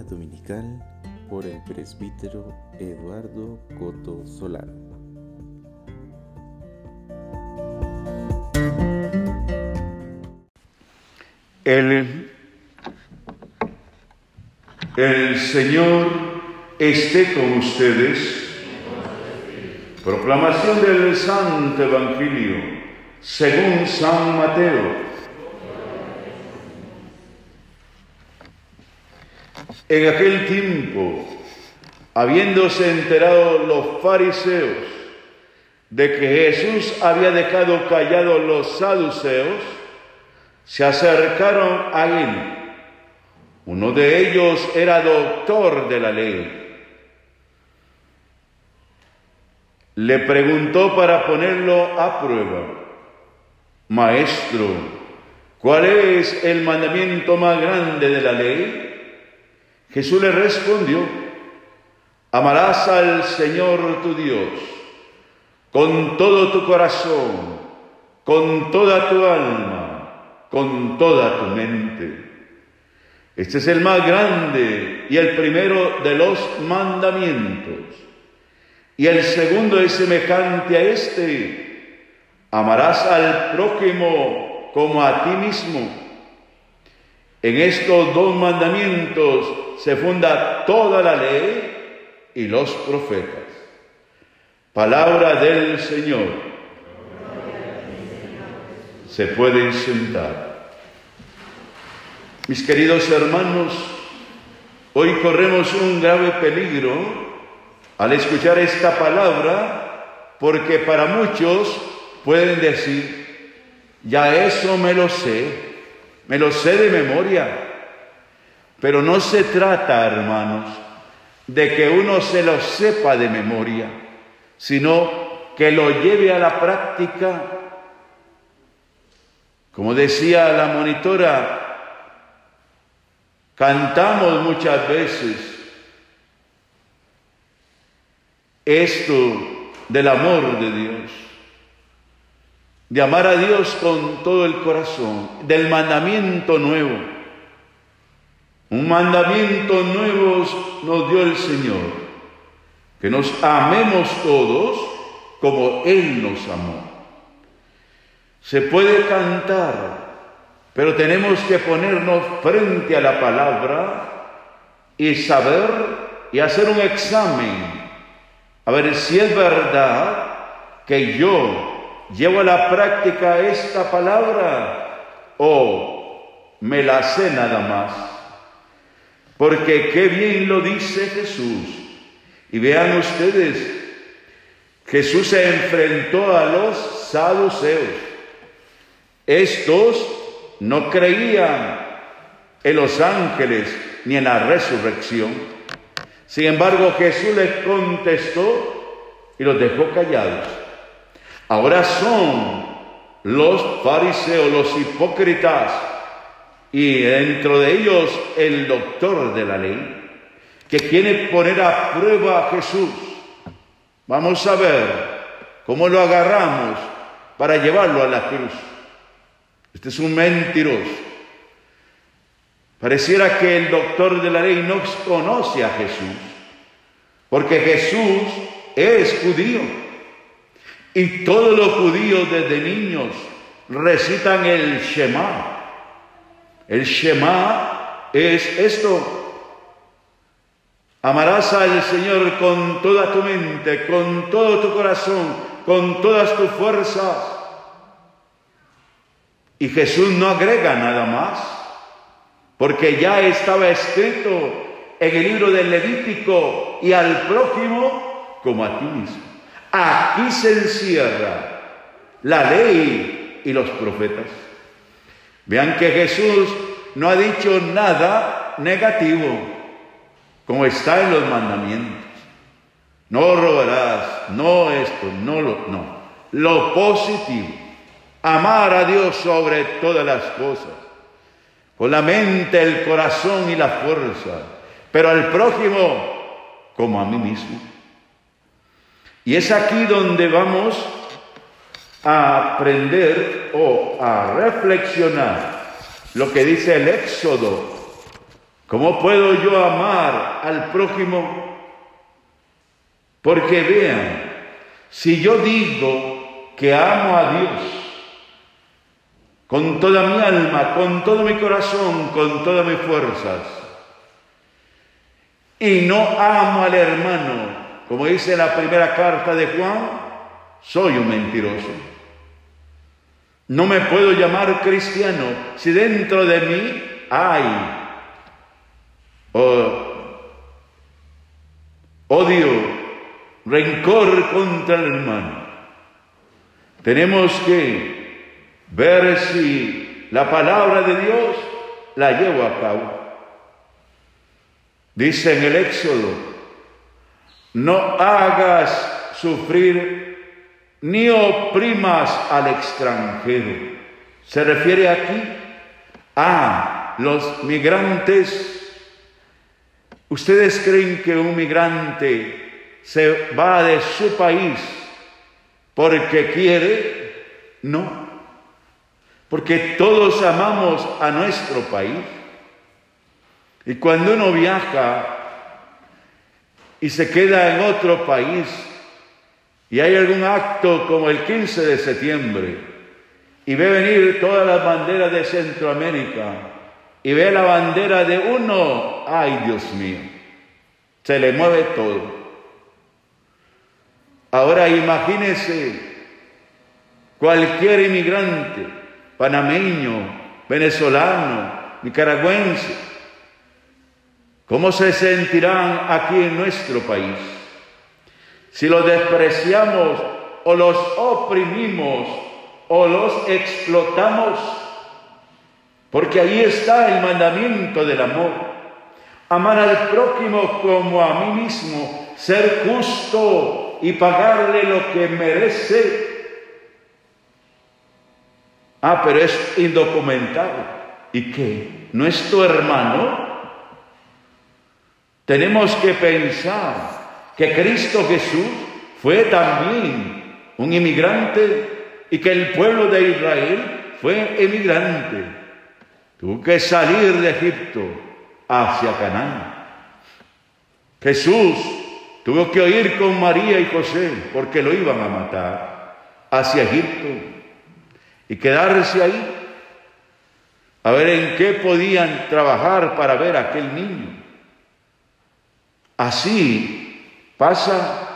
Dominical por el presbítero Eduardo Coto Solano. El, el Señor esté con ustedes. Proclamación del Santo Evangelio según San Mateo. En aquel tiempo, habiéndose enterado los fariseos de que Jesús había dejado callados los saduceos, se acercaron a él. Uno de ellos era doctor de la ley. Le preguntó para ponerlo a prueba, Maestro, ¿cuál es el mandamiento más grande de la ley? Jesús le respondió, amarás al Señor tu Dios con todo tu corazón, con toda tu alma, con toda tu mente. Este es el más grande y el primero de los mandamientos. Y el segundo es semejante a este. Amarás al prójimo como a ti mismo. En estos dos mandamientos se funda toda la ley y los profetas. Palabra del Señor. Se pueden sentar. Mis queridos hermanos, hoy corremos un grave peligro al escuchar esta palabra porque para muchos pueden decir, ya eso me lo sé, me lo sé de memoria, pero no se trata, hermanos, de que uno se lo sepa de memoria, sino que lo lleve a la práctica. Como decía la monitora, cantamos muchas veces esto del amor de Dios, de amar a Dios con todo el corazón, del mandamiento nuevo. Un mandamiento nuevo nos dio el Señor, que nos amemos todos como Él nos amó. Se puede cantar, pero tenemos que ponernos frente a la palabra y saber y hacer un examen a ver si es verdad que yo llevo a la práctica esta palabra o me la sé nada más. Porque qué bien lo dice Jesús. Y vean ustedes, Jesús se enfrentó a los saduceos. Estos no creían en los ángeles ni en la resurrección. Sin embargo, Jesús les contestó y los dejó callados. Ahora son los fariseos, los hipócritas, y dentro de ellos el doctor de la ley, que quiere poner a prueba a Jesús. Vamos a ver cómo lo agarramos para llevarlo a la cruz. Este es un mentiroso. Pareciera que el doctor de la ley no conoce a Jesús, porque Jesús es judío. Y todos los judíos desde niños recitan el Shema. El Shema es esto. Amarás al Señor con toda tu mente, con todo tu corazón, con todas tus fuerzas. Y Jesús no agrega nada más porque ya estaba escrito en el libro del Levítico y al prójimo como a ti mismo. Aquí se encierra la ley y los profetas. Vean que Jesús no ha dicho nada negativo, como está en los mandamientos. No robarás, no esto, no lo, no. Lo positivo, amar a Dios sobre todas las cosas con la mente, el corazón y la fuerza, pero al prójimo como a mí mismo. Y es aquí donde vamos a aprender o a reflexionar lo que dice el Éxodo, ¿Cómo puedo yo amar al prójimo? Porque vean, si yo digo que amo a Dios, con toda mi alma, con todo mi corazón, con todas mis fuerzas. Y no amo al hermano, como dice la primera carta de Juan, soy un mentiroso. No me puedo llamar cristiano si dentro de mí hay odio, rencor contra el hermano. Tenemos que ver si la palabra de Dios la llevo a cabo. Dice en el Éxodo, no hagas sufrir ni oprimas al extranjero. Se refiere aquí a los migrantes. ¿Ustedes creen que un migrante se va de su país porque quiere? No porque todos amamos a nuestro país. Y cuando uno viaja y se queda en otro país y hay algún acto como el 15 de septiembre y ve venir todas las banderas de Centroamérica y ve la bandera de uno, ay Dios mío, se le mueve todo. Ahora imagínese cualquier inmigrante panameño, venezolano, nicaragüense, ¿cómo se sentirán aquí en nuestro país? Si los despreciamos o los oprimimos o los explotamos, porque ahí está el mandamiento del amor. Amar al prójimo como a mí mismo, ser justo y pagarle lo que merece Ah, pero es indocumentado. ¿Y qué? ¿No es tu hermano? Tenemos que pensar que Cristo Jesús fue también un inmigrante y que el pueblo de Israel fue emigrante. Tuvo que salir de Egipto hacia Canaán. Jesús tuvo que ir con María y José porque lo iban a matar hacia Egipto y quedarse ahí a ver en qué podían trabajar para ver a aquel niño. Así pasa.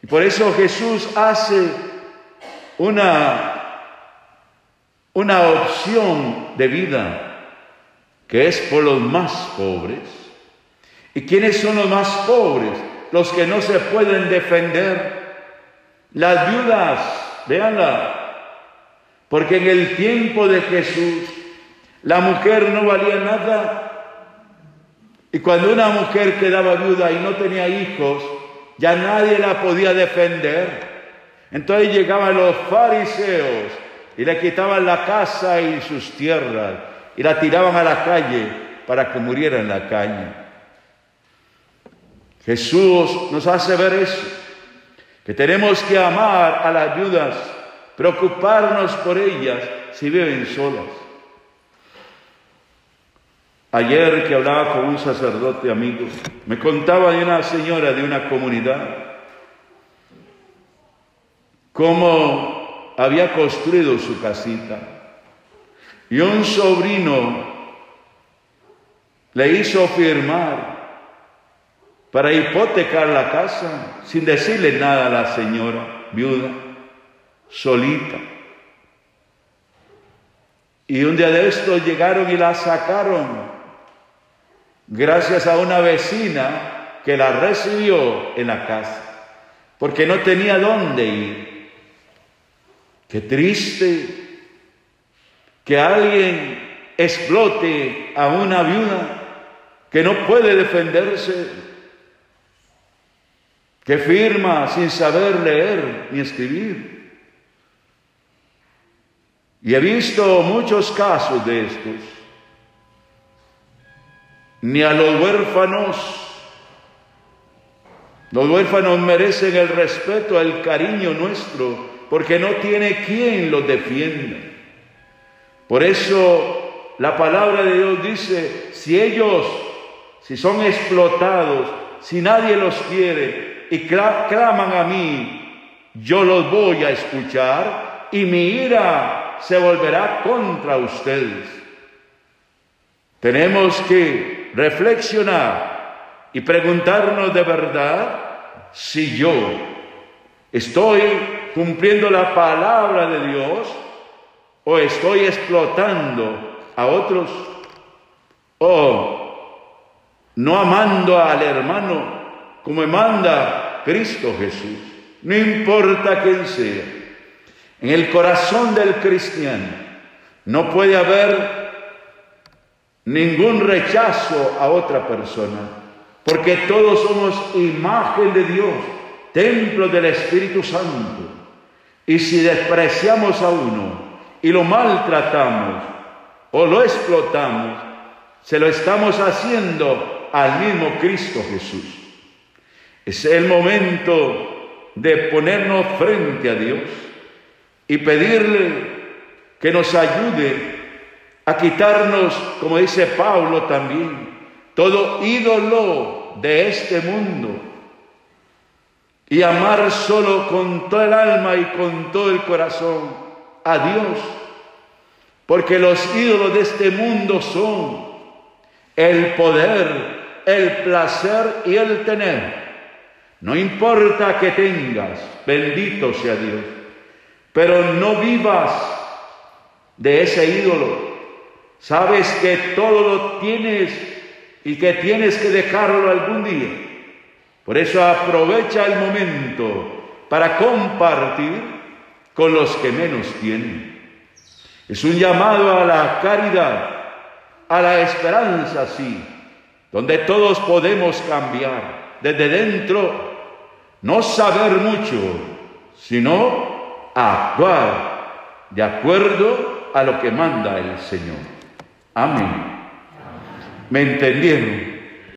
Y por eso Jesús hace una, una opción de vida que es por los más pobres. ¿Y quiénes son los más pobres? Los que no se pueden defender. Las viudas, véanla, porque en el tiempo de Jesús la mujer no valía nada. Y cuando una mujer quedaba viuda y no tenía hijos, ya nadie la podía defender. Entonces llegaban los fariseos y le quitaban la casa y sus tierras y la tiraban a la calle para que muriera en la calle. Jesús nos hace ver eso, que tenemos que amar a las viudas preocuparnos por ellas si viven solas. Ayer que hablaba con un sacerdote amigo, me contaba de una señora de una comunidad, cómo había construido su casita. Y un sobrino le hizo firmar para hipotecar la casa sin decirle nada a la señora viuda solita. Y un día de esto llegaron y la sacaron gracias a una vecina que la recibió en la casa, porque no tenía dónde ir. Qué triste que alguien explote a una viuda que no puede defenderse, que firma sin saber leer ni escribir. Y he visto muchos casos de estos. Ni a los huérfanos, los huérfanos merecen el respeto, el cariño nuestro, porque no tiene quien los defienda. Por eso la palabra de Dios dice, si ellos, si son explotados, si nadie los quiere y claman a mí, yo los voy a escuchar y mi ira se volverá contra ustedes. Tenemos que reflexionar y preguntarnos de verdad si yo estoy cumpliendo la palabra de Dios o estoy explotando a otros o no amando al hermano como manda Cristo Jesús. No importa quién sea. En el corazón del cristiano no puede haber ningún rechazo a otra persona, porque todos somos imagen de Dios, templo del Espíritu Santo. Y si despreciamos a uno y lo maltratamos o lo explotamos, se lo estamos haciendo al mismo Cristo Jesús. Es el momento de ponernos frente a Dios y pedirle que nos ayude quitarnos, como dice Pablo también, todo ídolo de este mundo y amar solo con toda el alma y con todo el corazón a Dios. Porque los ídolos de este mundo son el poder, el placer y el tener. No importa que tengas, bendito sea Dios, pero no vivas de ese ídolo Sabes que todo lo tienes y que tienes que dejarlo algún día. Por eso aprovecha el momento para compartir con los que menos tienen. Es un llamado a la caridad, a la esperanza, sí, donde todos podemos cambiar desde dentro, no saber mucho, sino actuar de acuerdo a lo que manda el Señor. Amén. ¿Me entendieron?